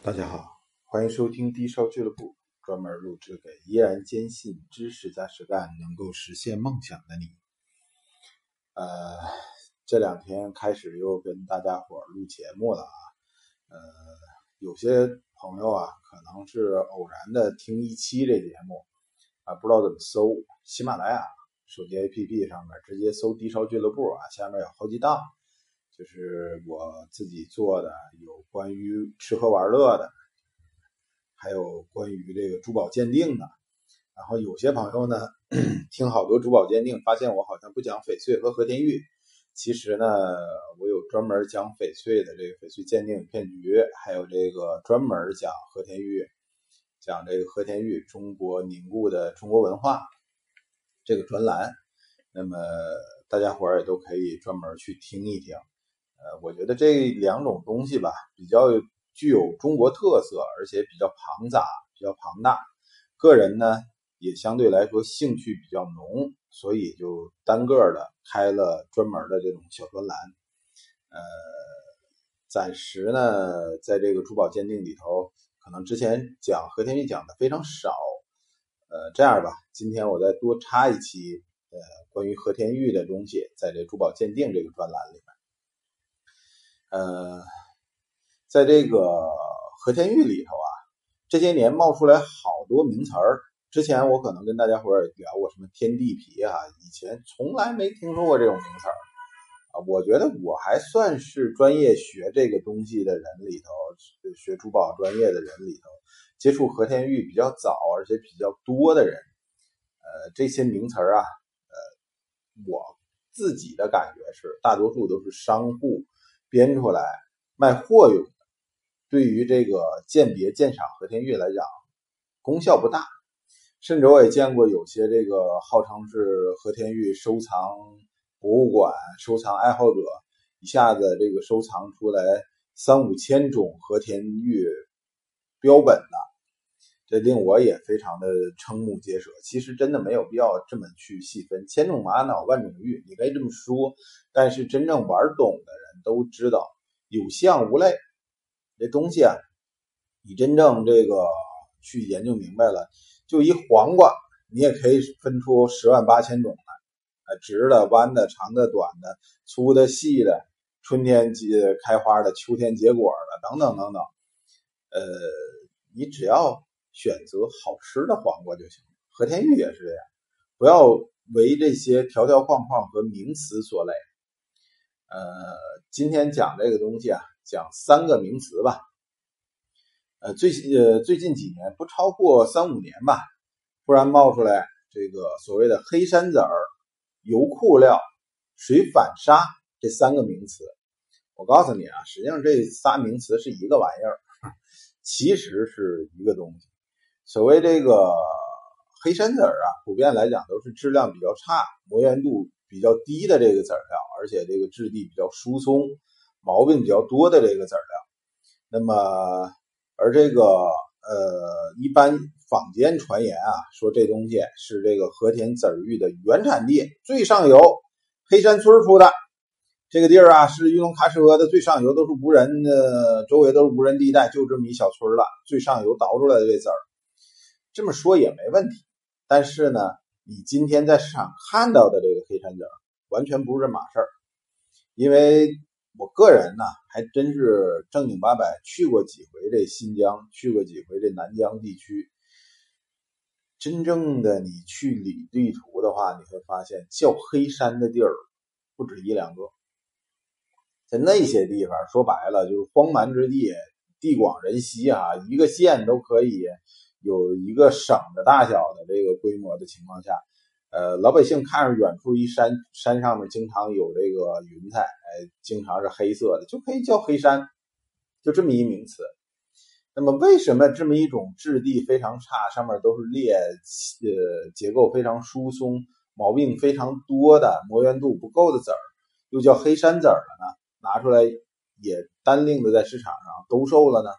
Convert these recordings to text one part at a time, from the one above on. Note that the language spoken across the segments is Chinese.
大家好，欢迎收听低烧俱乐部，专门录制给依然坚信知识加实干能够实现梦想的你。呃，这两天开始又跟大家伙录节目了啊。呃，有些朋友啊，可能是偶然的听一期这节目啊，不知道怎么搜，喜马拉雅手机 APP 上面直接搜低烧俱乐部啊，下面有好几档。就是我自己做的，有关于吃喝玩乐的，还有关于这个珠宝鉴定的。然后有些朋友呢，听好多珠宝鉴定，发现我好像不讲翡翠和和田玉。其实呢，我有专门讲翡翠的这个翡翠鉴定骗局，还有这个专门讲和田玉，讲这个和田玉中国凝固的中国文化这个专栏。那么大家伙儿也都可以专门去听一听。呃，我觉得这两种东西吧，比较具有中国特色，而且比较庞杂、比较庞大。个人呢，也相对来说兴趣比较浓，所以就单个的开了专门的这种小专栏。呃，暂时呢，在这个珠宝鉴定里头，可能之前讲和田玉讲的非常少。呃，这样吧，今天我再多插一期，呃，关于和田玉的东西，在这珠宝鉴定这个专栏里面。呃，在这个和田玉里头啊，这些年冒出来好多名词儿。之前我可能跟大家伙儿聊过什么天地皮啊，以前从来没听说过这种名词儿啊。我觉得我还算是专业学这个东西的人里头，学珠宝专业的人里头，接触和田玉比较早而且比较多的人。呃，这些名词儿啊，呃，我自己的感觉是，大多数都是商户。编出来卖货用的，对于这个鉴别鉴赏和田玉来讲，功效不大。甚至我也见过有些这个号称是和田玉收藏博物馆、收藏爱好者，一下子这个收藏出来三五千种和田玉标本的，这令我也非常的瞠目结舌。其实真的没有必要这么去细分，千种玛瑙万种玉，你可以这么说，但是真正玩懂的人。都知道有相无类，这东西啊，你真正这个去研究明白了，就一黄瓜，你也可以分出十万八千种来，啊，直的、弯的、长的、短的、粗的、细的，春天结开花的，秋天结果的，等等等等。呃，你只要选择好吃的黄瓜就行。和田玉也是这样，不要为这些条条框框和名词所累。呃，今天讲这个东西啊，讲三个名词吧。呃，最呃最近几年不超过三五年吧，突然冒出来这个所谓的黑山子儿、油库料、水反沙这三个名词。我告诉你啊，实际上这仨名词是一个玩意儿，其实是一个东西。所谓这个黑山子儿啊，普遍来讲都是质量比较差、磨圆度。比较低的这个籽料，而且这个质地比较疏松，毛病比较多的这个籽料。那么，而这个呃，一般坊间传言啊，说这东西是这个和田籽玉的原产地最上游黑山村出的。这个地儿啊，是玉龙喀什河的最上游，都是无人的，周围都是无人地带，就这么一小村了。最上游倒出来的这籽儿，这么说也没问题。但是呢？你今天在市场看到的这个黑山子完全不是这码事儿，因为我个人呢还真是正经八百去过几回这新疆，去过几回这南疆地区。真正的你去理地图的话，你会发现叫黑山的地儿不止一两个，在那些地方说白了就是荒蛮之地，地广人稀啊，一个县都可以。有一个省的大小的这个规模的情况下，呃，老百姓看着远处一山，山上面经常有这个云彩，哎，经常是黑色的，就可以叫黑山，就这么一名词。那么，为什么这么一种质地非常差，上面都是裂，呃，结构非常疏松，毛病非常多的，磨圆度不够的籽儿，又叫黑山籽儿了呢？拿出来也单另的在市场上兜售了呢？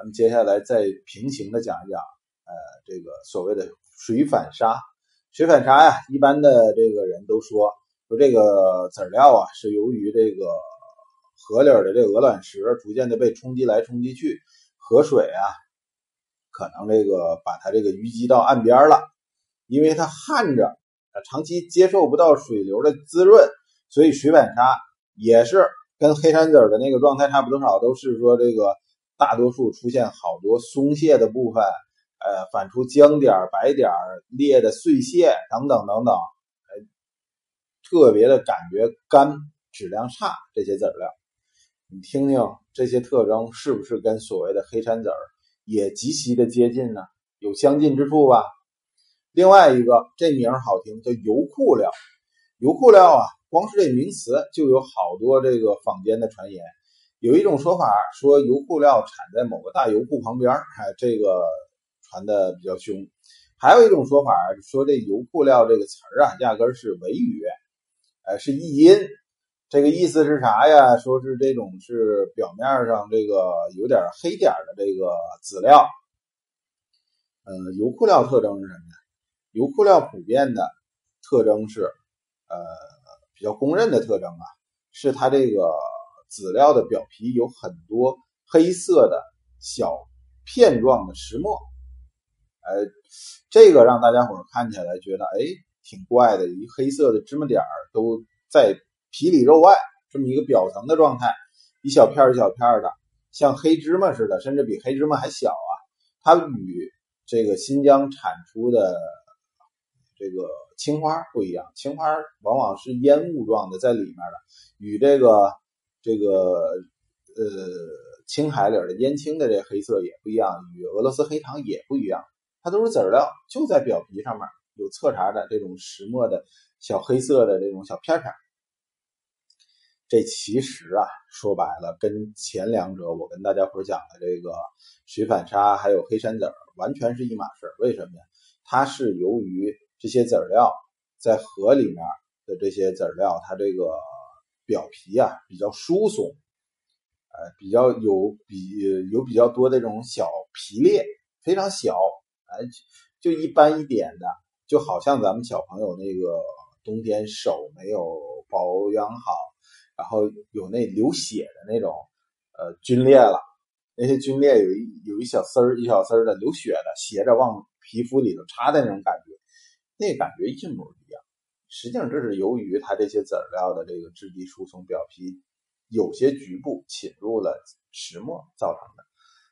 咱们接下来再平行的讲一讲，呃，这个所谓的水反沙，水反沙呀，一般的这个人都说说这个籽料啊，是由于这个河里的这鹅卵石逐渐的被冲击来冲击去，河水啊，可能这个把它这个淤积到岸边了，因为它旱着，长期接受不到水流的滋润，所以水反沙也是跟黑山子的那个状态差不多少，都是说这个大多数出现好多松懈的部分，呃，反出浆点、白点、裂的碎屑等等等等，呃，特别的感觉干，质量差这些籽料。你听听这些特征是不是跟所谓的黑山籽儿也极其的接近呢？有相近之处吧。另外一个，这名好听，叫油库料。油库料啊，光是这名词就有好多这个坊间的传言。有一种说法说油库料产在某个大油库旁边，哎，这个传的比较凶。还有一种说法说这油库料这个词儿啊，压根是伪语，哎，是译音。这个意思是啥呀？说是这种是表面上这个有点黑点的这个籽料。呃，油库料特征是什么呢？油库料普遍的特征是，呃，比较公认的特征啊，是它这个籽料的表皮有很多黑色的小片状的石墨。呃，这个让大家伙看起来觉得哎挺怪的，一黑色的芝麻点儿都在。皮里肉外这么一个表层的状态，一小片一小片的，像黑芝麻似的，甚至比黑芝麻还小啊！它与这个新疆产出的这个青花不一样，青花往往是烟雾状的在里面的，与这个这个呃青海里的烟青的这黑色也不一样，与俄罗斯黑糖也不一样，它都是籽料，就在表皮上面有侧茬的这种石墨的小黑色的这种小片片。这其实啊，说白了，跟前两者我跟大家伙讲的这个水反沙还有黑山籽儿完全是一码事儿。为什么呀？它是由于这些籽料在河里面的这些籽料，它这个表皮啊比较疏松，呃，比较有比有比较多的这种小皮裂，非常小，哎，就一般一点的，就好像咱们小朋友那个冬天手没有保养好。然后有那流血的那种，呃，皲裂了，那些皲裂有一有一小丝儿一小丝儿的流血的，斜着往皮肤里头插的那种感觉，那感觉一模一。实际上这是由于它这些籽料的这个质地疏松，表皮有些局部侵入了石墨造成的。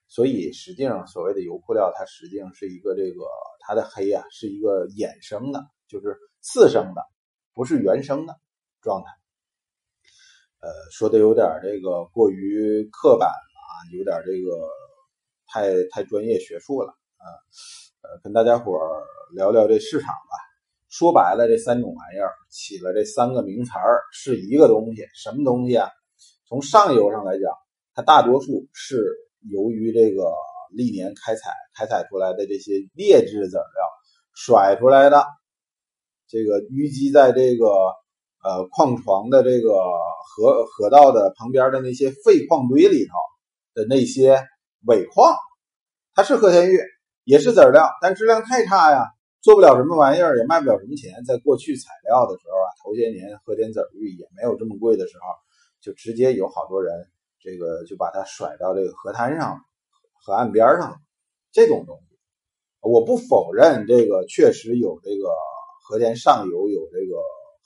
所以实际上所谓的油库料，它实际上是一个这个它的黑啊，是一个衍生的，就是次生的，不是原生的状态。呃，说的有点这个过于刻板了啊，有点这个太太专业学术了啊。呃，跟大家伙聊聊这市场吧。说白了，这三种玩意儿起了这三个名词儿是一个东西，什么东西啊？从上游上来讲，它大多数是由于这个历年开采开采出来的这些劣质籽料甩出来的，这个淤积在这个。呃，矿床的这个河河道的旁边的那些废矿堆里头的那些尾矿，它是和田玉，也是籽料，但质量太差呀，做不了什么玩意儿，也卖不了什么钱。在过去采料的时候啊，头些年和田籽玉也没有这么贵的时候，就直接有好多人这个就把它甩到这个河滩上、河岸边上了。这种东西，我不否认这个确实有这个和田上游有这个。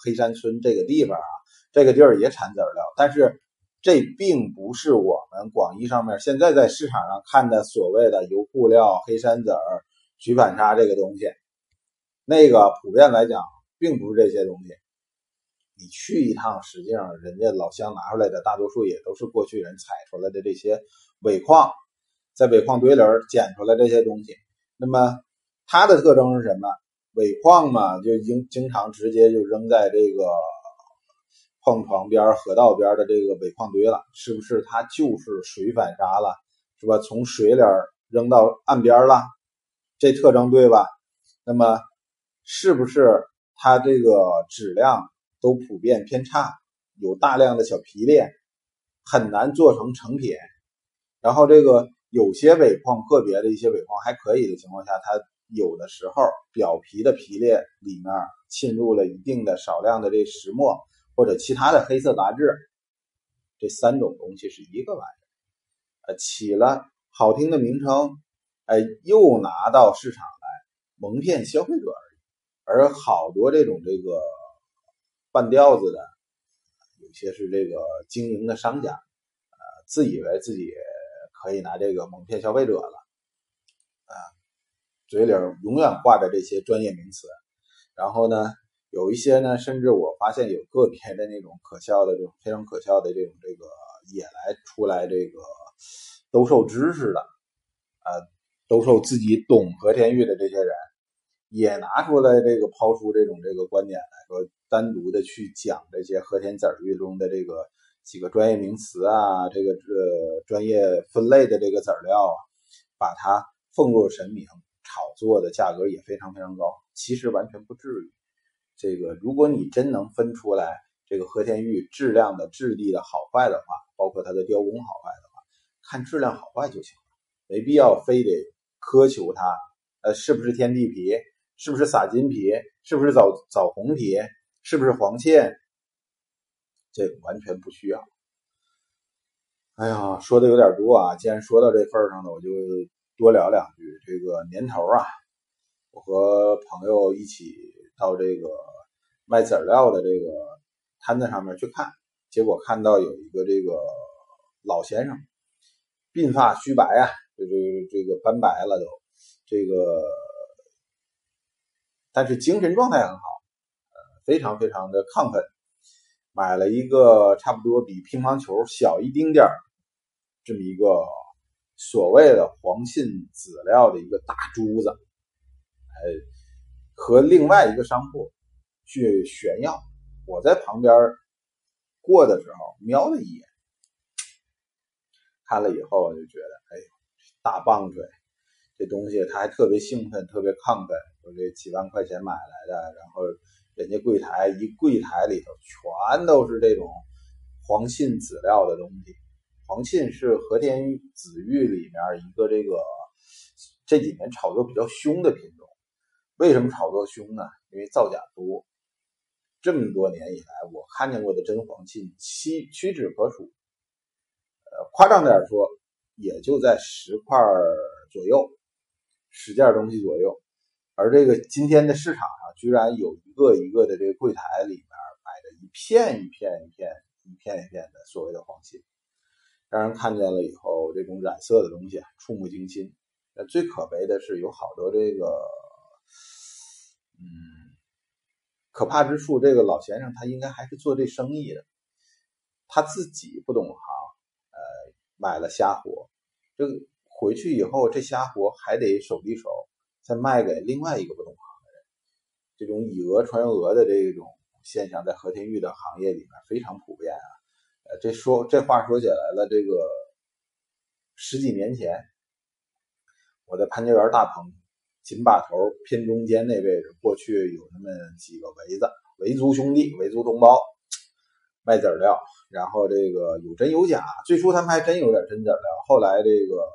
黑山村这个地方啊，这个地儿也产籽料，但是这并不是我们广义上面现在在市场上看的所谓的油库料、黑山籽儿、水反沙这个东西。那个普遍来讲，并不是这些东西。你去一趟，实际上人家老乡拿出来的大多数也都是过去人采出来的这些尾矿，在尾矿堆里捡出来这些东西。那么它的特征是什么？尾矿嘛，就经经常直接就扔在这个矿床边、河道边的这个尾矿堆了，是不是？它就是水反沙了，是吧？从水里扔到岸边了，这特征对吧？那么是不是它这个质量都普遍偏差，有大量的小皮裂，很难做成成品？然后这个有些尾矿，个别的一些尾矿还可以的情况下，它。有的时候，表皮的皮裂里面浸入了一定的少量的这石墨或者其他的黑色杂质，这三种东西是一个玩意儿，呃，起了好听的名称，哎，又拿到市场来蒙骗消费者。而好多这种这个半吊子的，有些是这个经营的商家，呃，自以为自己可以拿这个蒙骗消费者了，啊，嘴里永远挂着这些专业名词，然后呢，有一些呢，甚至我发现有个别的那种可笑的这种非常可笑的这种这个也来出来这个。兜售知识的，呃，兜售自己懂和田玉的这些人，也拿出来这个抛出这种这个观点来说，单独的去讲这些和田籽玉中的这个几个专业名词啊，这个呃专业分类的这个籽料啊，把它奉若神明，炒作的价格也非常非常高。其实完全不至于。这个如果你真能分出来这个和田玉质量的质地的好坏的话，包括它的雕工好坏的话。看质量好坏就行了，没必要非得苛求它，呃，是不是天地皮，是不是撒金皮，是不是枣枣红皮，是不是黄芡，这完全不需要。哎呀，说的有点多啊，既然说到这份上了，我就多聊两句。这个年头啊，我和朋友一起到这个卖籽料的这个摊子上面去看，结果看到有一个这个老先生。鬓发须白啊，这这这个斑白了都，这个，但是精神状态很好，呃，非常非常的亢奋，买了一个差不多比乒乓球小一丁点儿，这么一个所谓的黄信籽料的一个大珠子，哎，和另外一个商铺去炫耀，我在旁边过的时候瞄了一眼。看了以后，就觉得，哎，大棒槌，这东西他还特别兴奋，特别亢奋。这几万块钱买来的，然后人家柜台一柜台里头全都是这种黄沁籽料的东西。黄沁是和田玉紫玉里面一个这个这几年炒作比较凶的品种。为什么炒作凶呢？因为造假多。这么多年以来，我看见过的真黄沁屈屈指可数。夸张点说，也就在十块左右，十件东西左右。而这个今天的市场上，居然有一个一个的这个柜台里面摆着一片一片一片一片一片的所谓的黄金，让人看见了以后，这种染色的东西触目惊心。那最可悲的是，有好多这个，嗯，可怕之处，这个老先生他应该还是做这生意的，他自己不懂行。呃买了虾活，这个回去以后，这虾活还得手递手再卖给另外一个不懂行的人。这种以讹传讹的这种现象，在和田玉的行业里面非常普遍啊。呃，这说这话说起来了，这个十几年前，我在潘家园大棚紧把头偏中间那位置，过去有那么几个围子，维族兄弟、维族同胞卖籽料。然后这个有真有假，最初他们还真有点真籽料，后来这个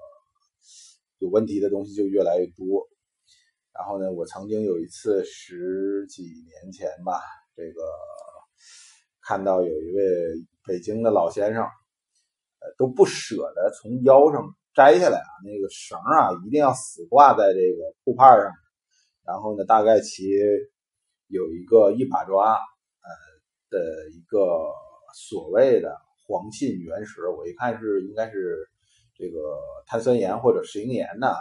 有问题的东西就越来越多。然后呢，我曾经有一次十几年前吧，这个看到有一位北京的老先生，呃都不舍得从腰上摘下来啊，那个绳啊一定要死挂在这个铺帕上，然后呢，大概其有一个一把抓呃的一个。所谓的黄沁原石，我一看是应该是这个碳酸盐或者石英岩的啊，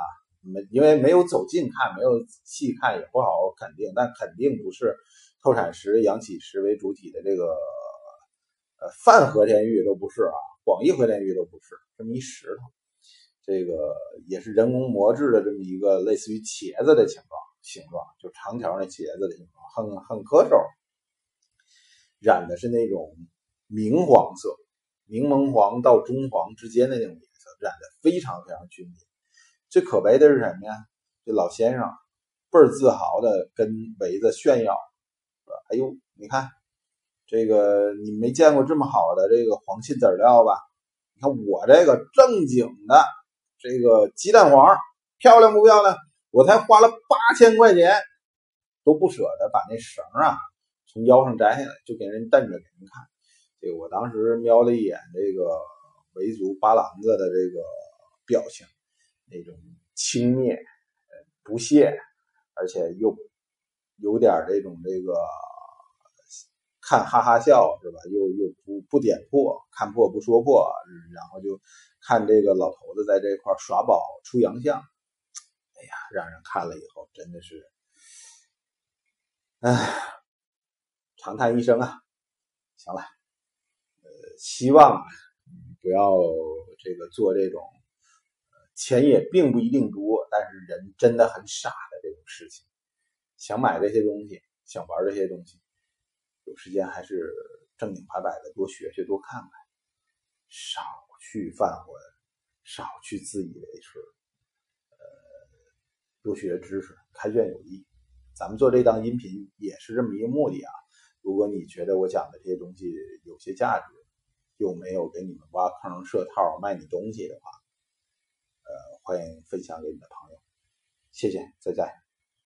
没因为没有走近看，没有细看也不好肯定，但肯定不是透产石、阳起石为主体的这个呃泛和田玉都不是啊，广义和田玉都不是这么一石头，这个也是人工磨制的这么一个类似于茄子的形状，形状就长条那茄子的形状，很很磕手，染的是那种。明黄色，明蒙黄到中黄之间的那种颜色，染的非常非常均匀。最可悲的是什么呀？这老先生倍儿自豪的跟围子炫耀，说：“哎呦，你看这个，你没见过这么好的这个黄芩籽料吧？你看我这个正经的这个鸡蛋黄，漂亮不漂亮？我才花了八千块钱，都不舍得把那绳啊从腰上摘下来，就给人瞪着给人看。”这个我当时瞄了一眼这个维族八郎子的这个表情，那种轻蔑、不屑，而且又有点这种这个看哈哈笑是吧？又又不不点破，看破不说破，然后就看这个老头子在这块耍宝出洋相，哎呀，让人看了以后真的是，哎，长叹一声啊！行了，呃，希望不要这个做这种。钱也并不一定多，但是人真的很傻的这种事情，想买这些东西，想玩这些东西，有时间还是正经八百的多学学多看看，少去犯浑，少去自以为是，呃，多学知识，开卷有益。咱们做这档音频也是这么一个目的啊。如果你觉得我讲的这些东西有些价值，又没有给你们挖坑设套卖你东西的话，欢迎分享给你的朋友，谢谢，再见。